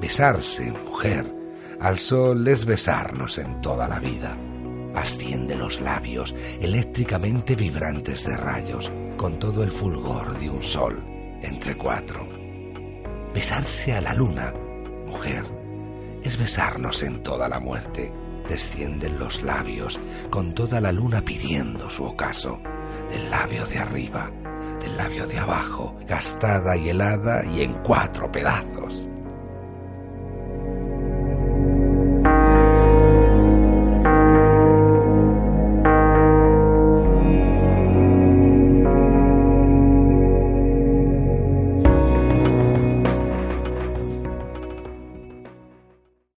Besarse, mujer, al sol es besarnos en toda la vida. Asciende los labios, eléctricamente vibrantes de rayos, con todo el fulgor de un sol entre cuatro. Besarse a la luna, mujer, es besarnos en toda la muerte. Descienden los labios, con toda la luna pidiendo su ocaso, del labio de arriba, del labio de abajo, gastada y helada y en cuatro pedazos.